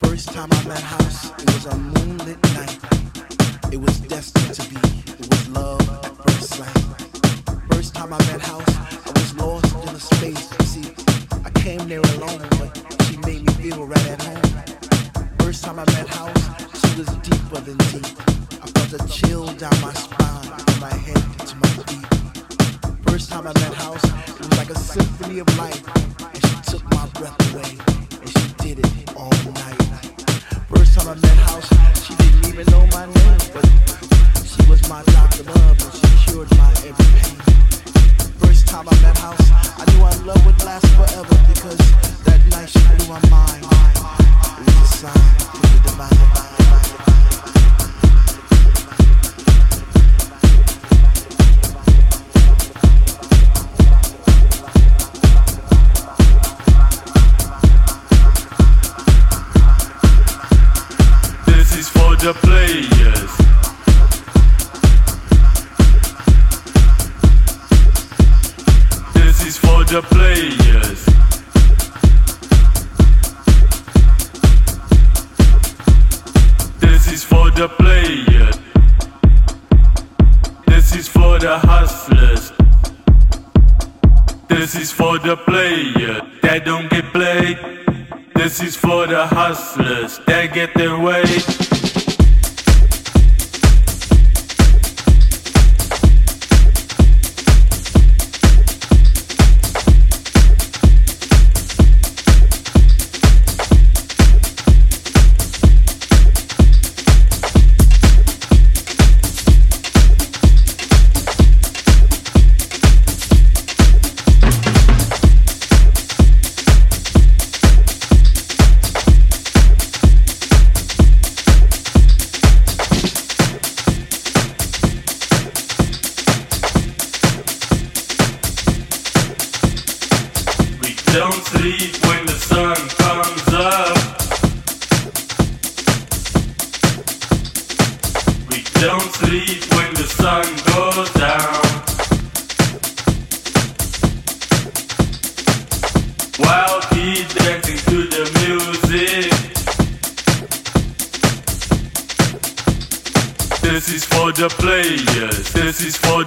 First time I met House, it was a moonlit night. It was destined to be. It was love at first sight. First time I met House, I was lost in a space. See, I came there.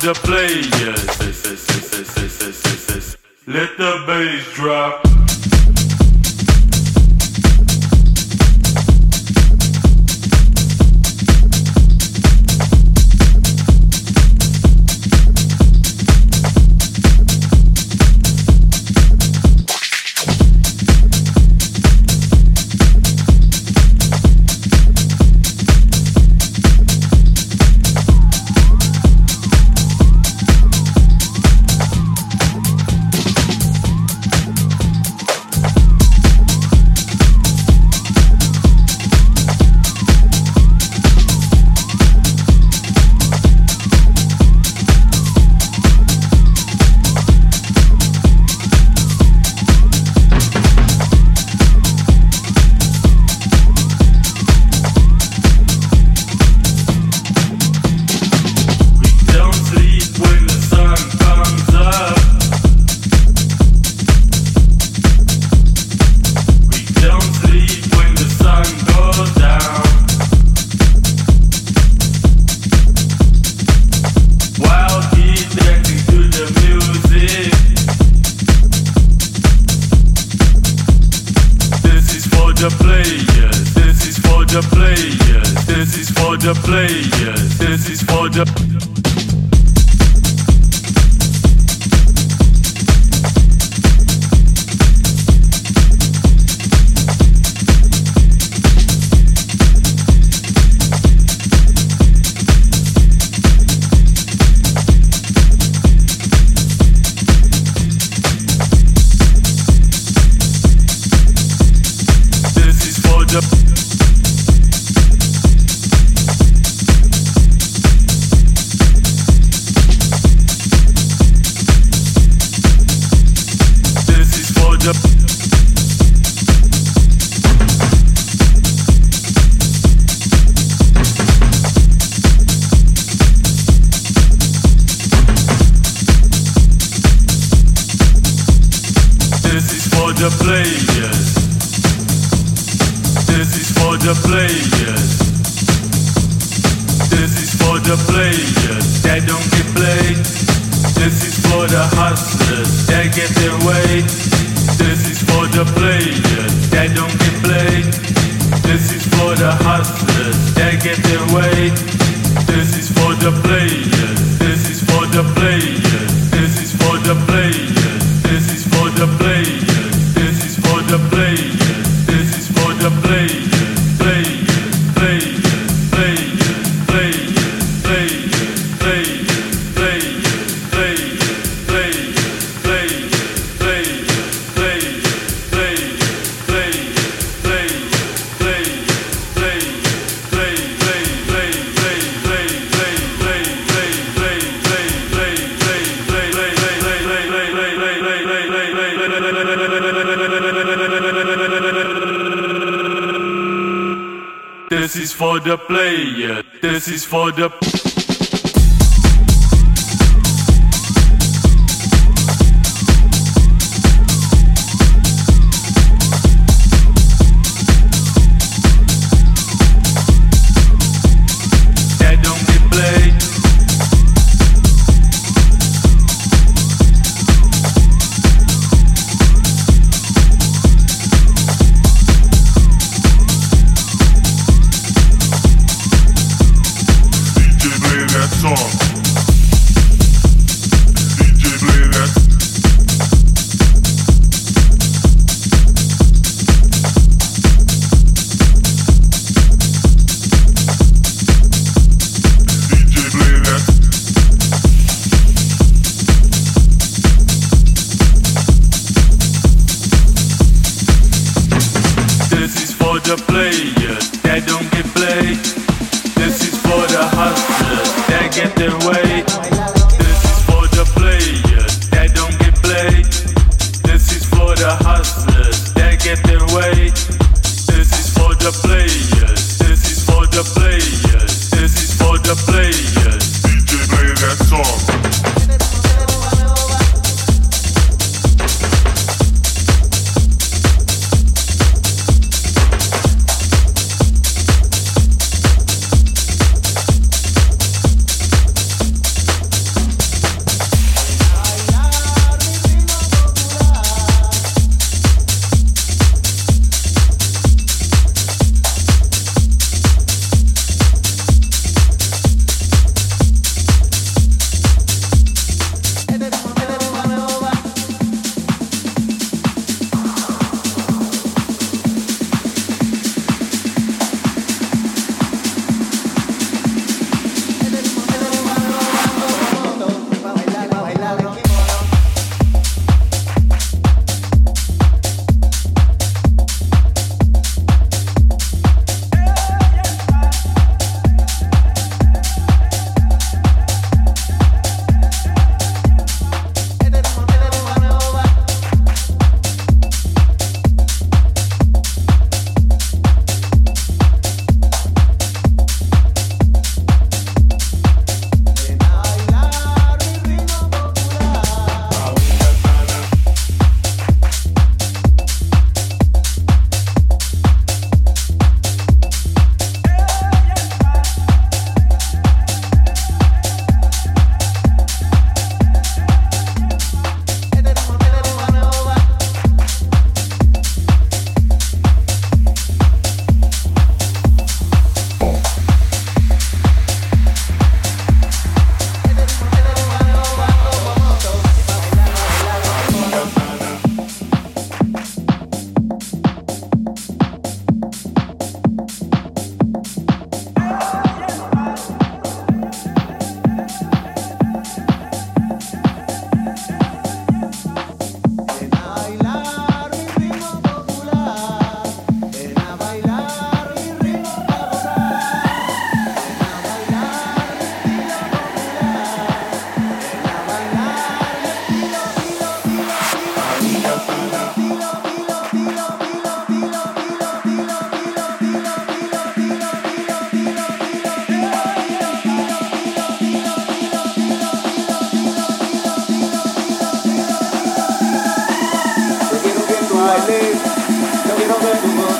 the players. Let the bass drop. the players. This is for the players. This is for the players. This is for the. This is for the player. This is for the.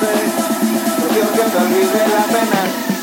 de, yo que te olvide la pena.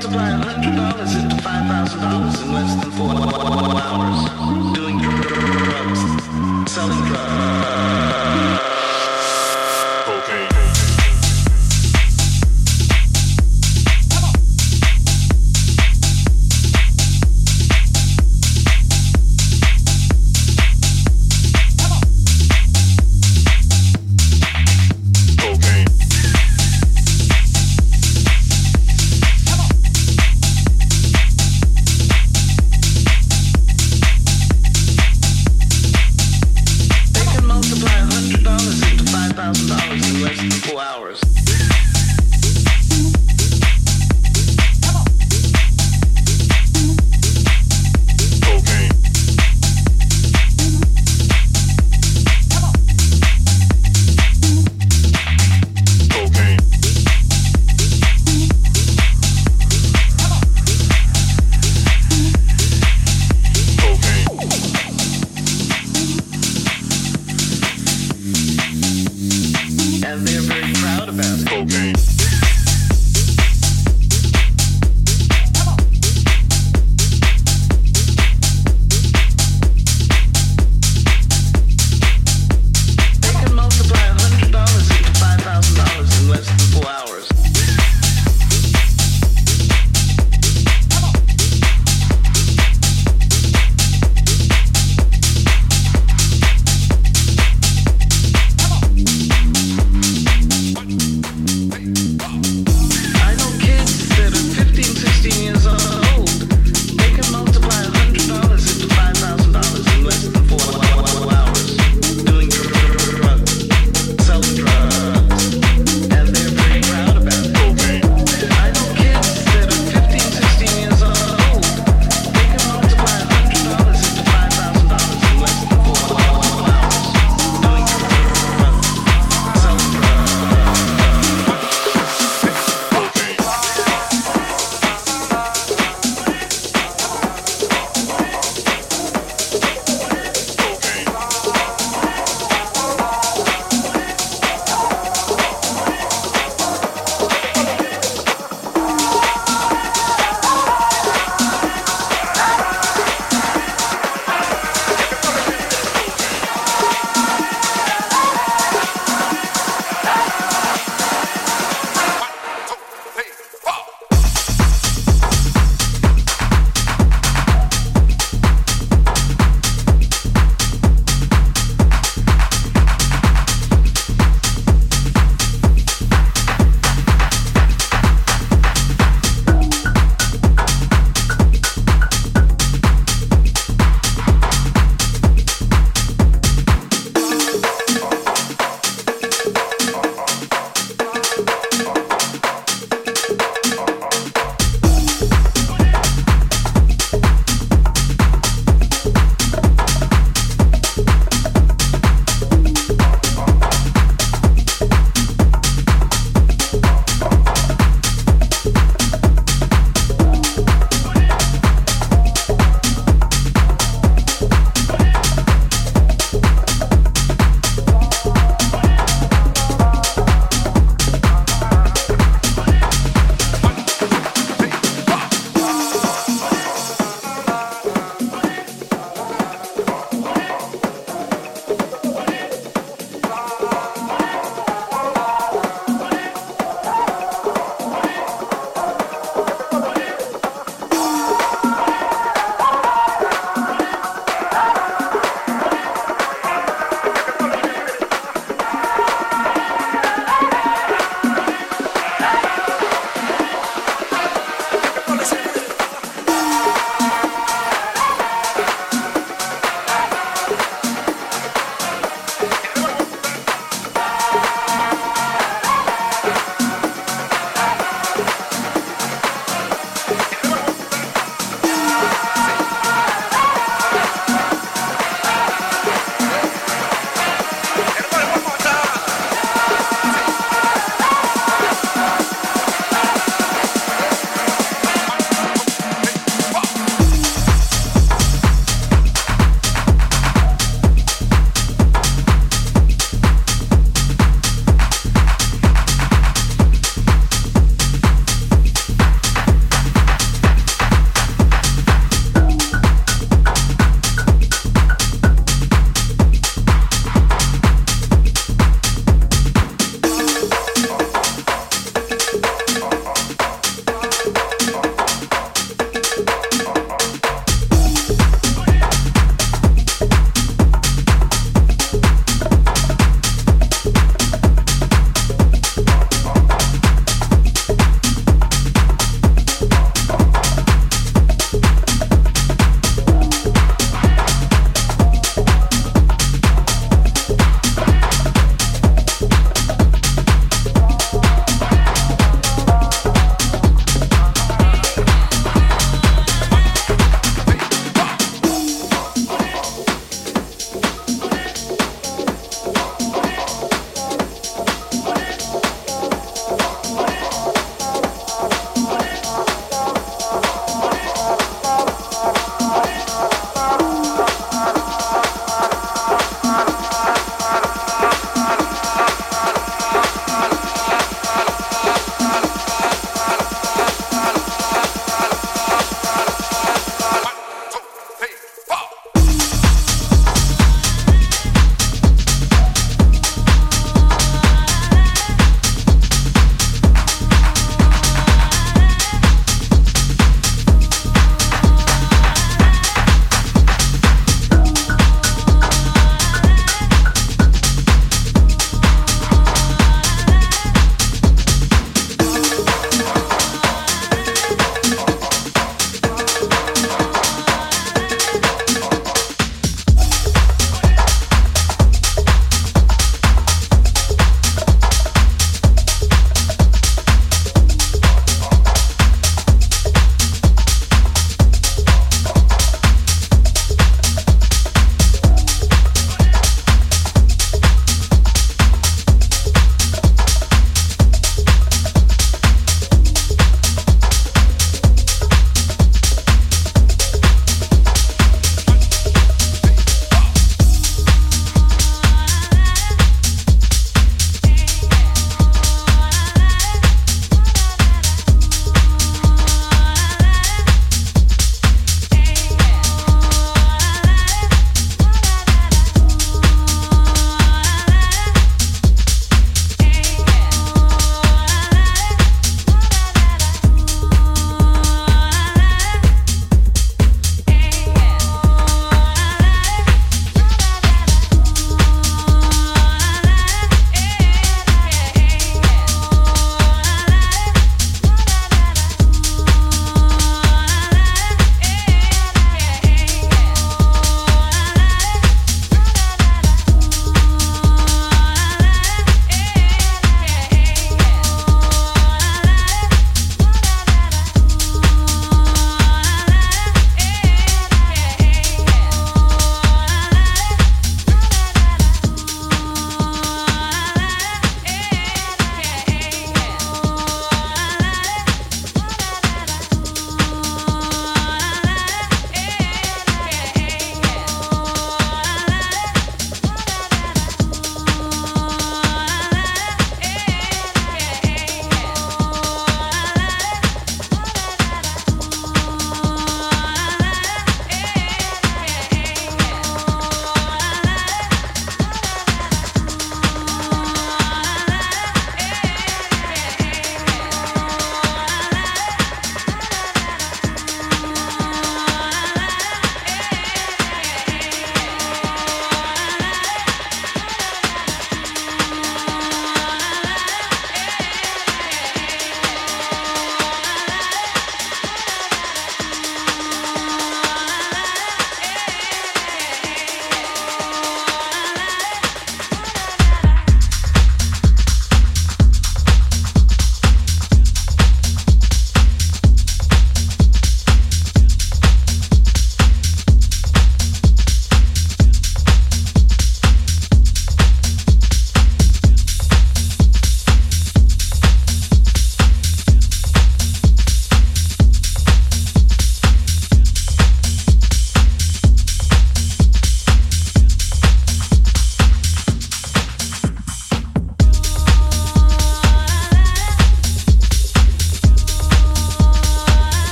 multiply $100 into $5,000 in less than four hours. Doing drugs. Selling drugs.